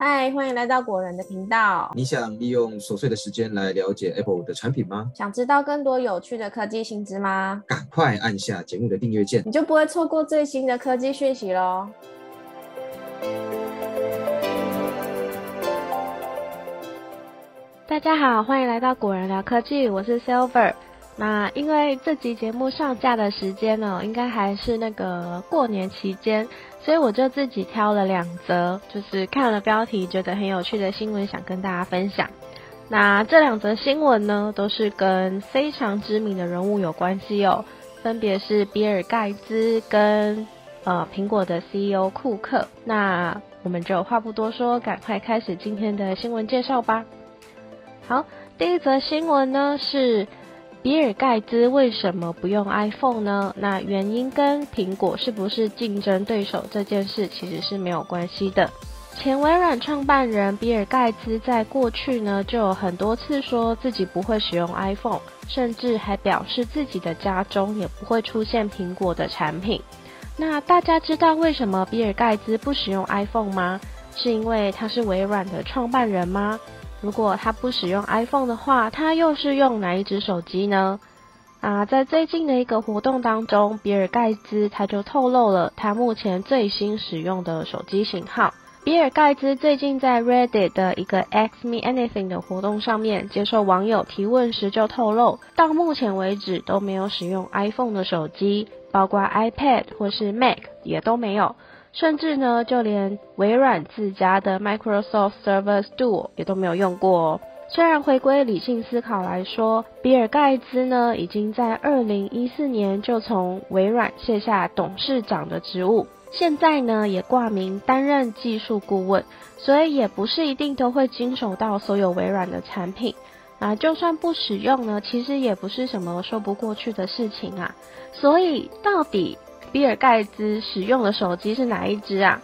嗨，欢迎来到果仁的频道。你想利用琐碎的时间来了解 Apple 的产品吗？想知道更多有趣的科技新知吗？赶快按下节目的订阅键，你就不会错过最新的科技讯息喽。大家好，欢迎来到果仁聊科技，我是 Silver。那因为这集节目上架的时间呢，应该还是那个过年期间。所以我就自己挑了两则，就是看了标题觉得很有趣的新闻，想跟大家分享。那这两则新闻呢，都是跟非常知名的人物有关系哦，分别是比尔盖茨跟呃苹果的 CEO 库克。那我们就话不多说，赶快开始今天的新闻介绍吧。好，第一则新闻呢是。比尔盖茨为什么不用 iPhone 呢？那原因跟苹果是不是竞争对手这件事其实是没有关系的。前微软创办人比尔盖茨在过去呢就有很多次说自己不会使用 iPhone，甚至还表示自己的家中也不会出现苹果的产品。那大家知道为什么比尔盖茨不使用 iPhone 吗？是因为他是微软的创办人吗？如果他不使用 iPhone 的话，他又是用哪一只手机呢？啊，在最近的一个活动当中，比尔盖茨他就透露了他目前最新使用的手机型号。比尔盖茨最近在 Reddit 的一个 Ask Me Anything 的活动上面接受网友提问时就透露，到目前为止都没有使用 iPhone 的手机，包括 iPad 或是 Mac 也都没有。甚至呢，就连微软自家的 Microsoft Surface Duo 也都没有用过哦。虽然回归理性思考来说，比尔盖茨呢已经在二零一四年就从微软卸下董事长的职务，现在呢也挂名担任技术顾问，所以也不是一定都会经手到所有微软的产品。啊，就算不使用呢，其实也不是什么说不过去的事情啊。所以到底？比尔盖茨使用的手机是哪一只啊？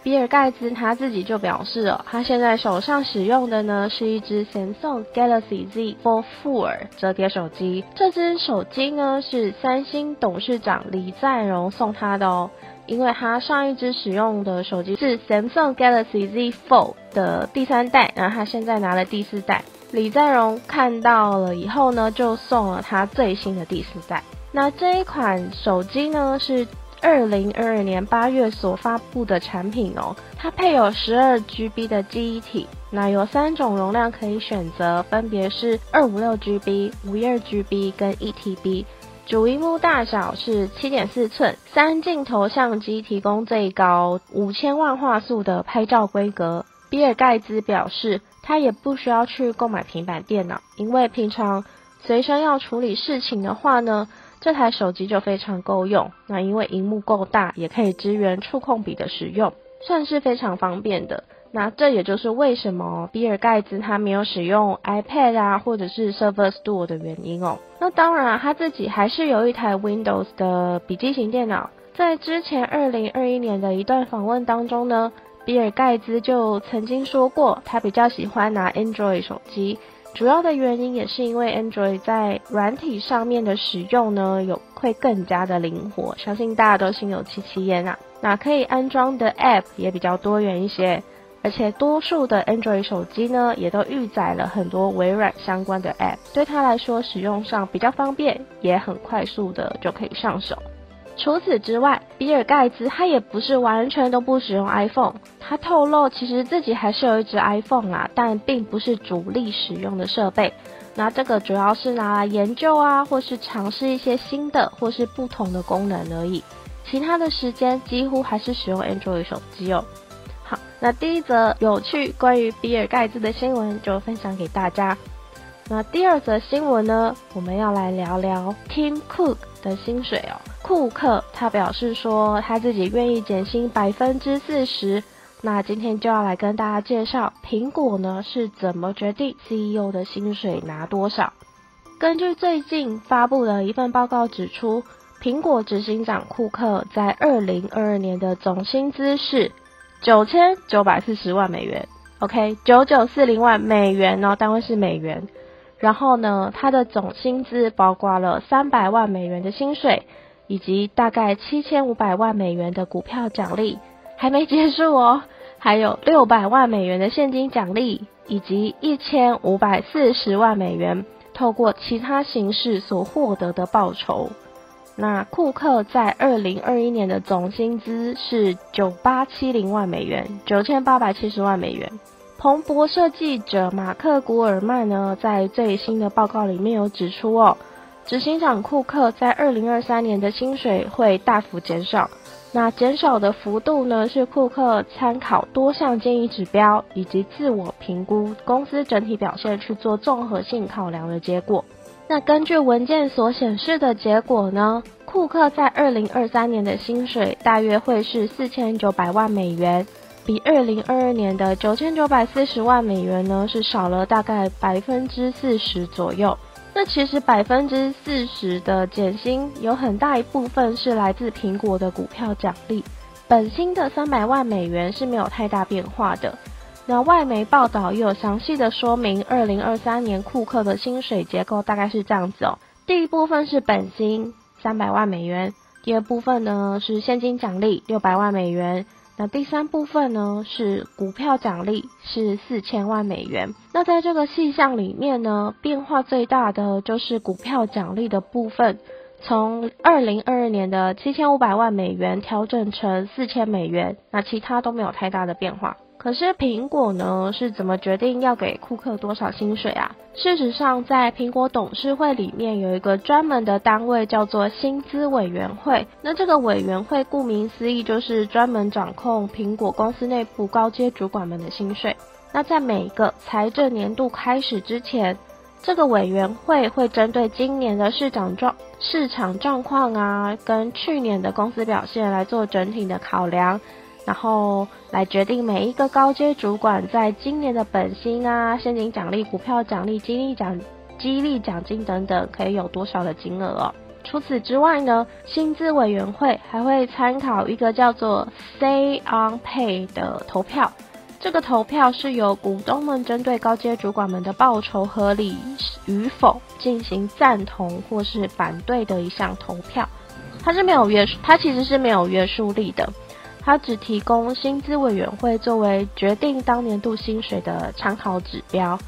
比尔盖茨他自己就表示哦，他现在手上使用的呢是一只 Samsung Galaxy Z Fold 4折叠手机。这只手机呢是三星董事长李在镕送他的哦，因为他上一只使用的手机是 Samsung Galaxy Z Fold 的第三代，然后他现在拿了第四代。李在镕看到了以后呢，就送了他最新的第四代。那这一款手机呢，是二零二二年八月所发布的产品哦。它配有十二 GB 的记忆体，那有三种容量可以选择，分别是二五六 GB、五一二 GB 跟一 TB。主荧幕大小是七点四寸，三镜头相机提供最高五千万画素的拍照规格。比尔盖茨表示，他也不需要去购买平板电脑，因为平常随身要处理事情的话呢。这台手机就非常够用，那因为荧幕够大，也可以支援触控笔的使用，算是非常方便的。那这也就是为什么比尔盖茨他没有使用 iPad 啊，或者是 Surface Duo 的原因哦。那当然，他自己还是有一台 Windows 的笔记型电脑。在之前二零二一年的一段访问当中呢，比尔盖茨就曾经说过，他比较喜欢拿 Android 手机。主要的原因也是因为 Android 在软体上面的使用呢，有会更加的灵活，相信大家都心有戚戚焉啊。那可以安装的 App 也比较多元一些，而且多数的 Android 手机呢，也都预载了很多微软相关的 App，对它来说使用上比较方便，也很快速的就可以上手。除此之外，比尔盖茨他也不是完全都不使用 iPhone。他透露，其实自己还是有一只 iPhone 啊，但并不是主力使用的设备。那这个主要是拿来研究啊，或是尝试一些新的或是不同的功能而已。其他的时间几乎还是使用 Android 手机哦。好，那第一则有趣关于比尔盖茨的新闻就分享给大家。那第二则新闻呢，我们要来聊聊 Tim Cook 的薪水哦。库克他表示说，他自己愿意减薪百分之四十。那今天就要来跟大家介绍，苹果呢是怎么决定 CEO 的薪水拿多少。根据最近发布的一份报告指出，苹果执行长库克在二零二二年的总薪资是九千九百四十万美元。OK，九九四零万美元哦，单位是美元。然后呢，他的总薪资包括了三百万美元的薪水，以及大概七千五百万美元的股票奖励，还没结束哦。还有六百万美元的现金奖励，以及一千五百四十万美元透过其他形式所获得的报酬。那库克在二零二一年的总薪资是九八七零万美元，九千八百七十万美元。彭博社记者马克古尔曼呢，在最新的报告里面有指出哦，执行长库克在二零二三年的薪水会大幅减少。那减少的幅度呢，是库克参考多项建议指标以及自我评估公司整体表现去做综合性考量的结果。那根据文件所显示的结果呢，库克在二零二三年的薪水大约会是四千九百万美元，比二零二二年的九千九百四十万美元呢是少了大概百分之四十左右。那其实百分之四十的减薪有很大一部分是来自苹果的股票奖励，本薪的三百万美元是没有太大变化的。那外媒报道也有详细的说明，二零二三年库克的薪水结构大概是这样子哦。第一部分是本薪三百万美元，第二部分呢是现金奖励六百万美元。那第三部分呢是股票奖励，是四千万美元。那在这个细项里面呢，变化最大的就是股票奖励的部分，从二零二二年的七千五百万美元调整成四千美元，那其他都没有太大的变化。可是苹果呢是怎么决定要给库克多少薪水啊？事实上，在苹果董事会里面有一个专门的单位叫做薪资委员会。那这个委员会顾名思义就是专门掌控苹果公司内部高阶主管们的薪水。那在每一个财政年度开始之前，这个委员会会针对今年的市场状市场状况啊，跟去年的公司表现来做整体的考量。然后来决定每一个高阶主管在今年的本薪啊、现金奖励、股票奖励、激励奖、激励奖金等等可以有多少的金额哦。除此之外呢，薪资委员会还会参考一个叫做 Say on Pay 的投票。这个投票是由股东们针对高阶主管们的报酬合理与否进行赞同或是反对的一项投票。它是没有约束，它其实是没有约束力的。它只提供薪资委员会作为决定当年度薪水的参考指标。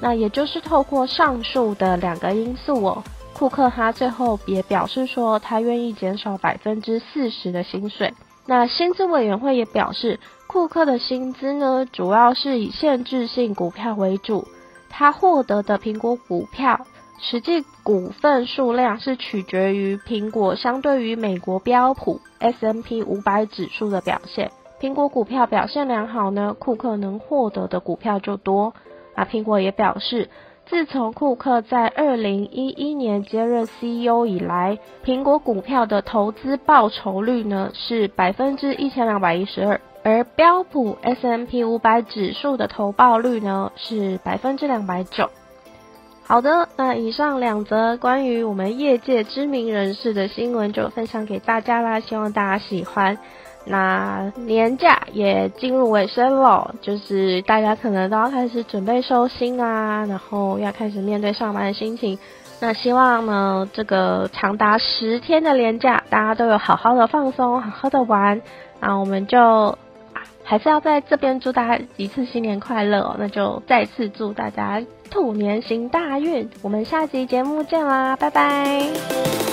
那也就是透过上述的两个因素哦，库克他最后也表示说，他愿意减少百分之四十的薪水。那薪资委员会也表示，库克的薪资呢，主要是以限制性股票为主，他获得的苹果股票。实际股份数量是取决于苹果相对于美国标普 S M P 五百指数的表现。苹果股票表现良好呢，库克能获得的股票就多。啊，苹果也表示，自从库克在二零一一年接任 C E O 以来，苹果股票的投资报酬率呢是百分之一千两百一十二，而标普 S M P 五百指数的投报率呢是百分之两百九。好的，那以上两则关于我们业界知名人士的新闻就分享给大家啦，希望大家喜欢。那年假也进入尾声了，就是大家可能都要开始准备收心啊，然后要开始面对上班的心情。那希望呢，这个长达十天的年假，大家都有好好的放松，好好的玩。那我们就还是要在这边祝大家一次新年快乐，那就再次祝大家。兔年行大运，我们下集节目见啦，拜拜。